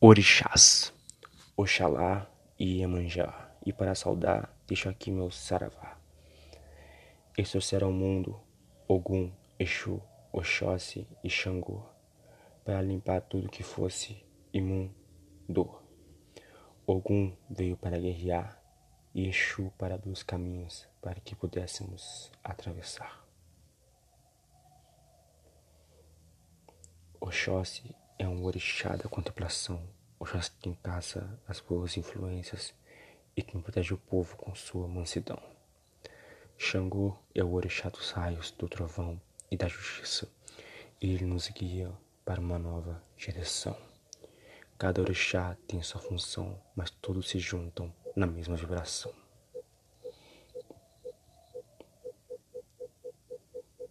Orixás, Oxalá e Iemanjá, e para saudar, deixo aqui meu saravá. Este será o mundo, Ogum, Exu, Oxóssi e Xangô, para limpar tudo que fosse imundo. Ogum veio para guerrear e Exu para abrir os caminhos para que pudéssemos atravessar. Oxóssi é um orixá da contemplação. Oxóssi quem caça as boas influências e quem protege o povo com sua mansidão. Xangô é o orixá dos raios, do trovão e da justiça. E ele nos guia para uma nova direção. Cada orixá tem sua função, mas todos se juntam na mesma vibração.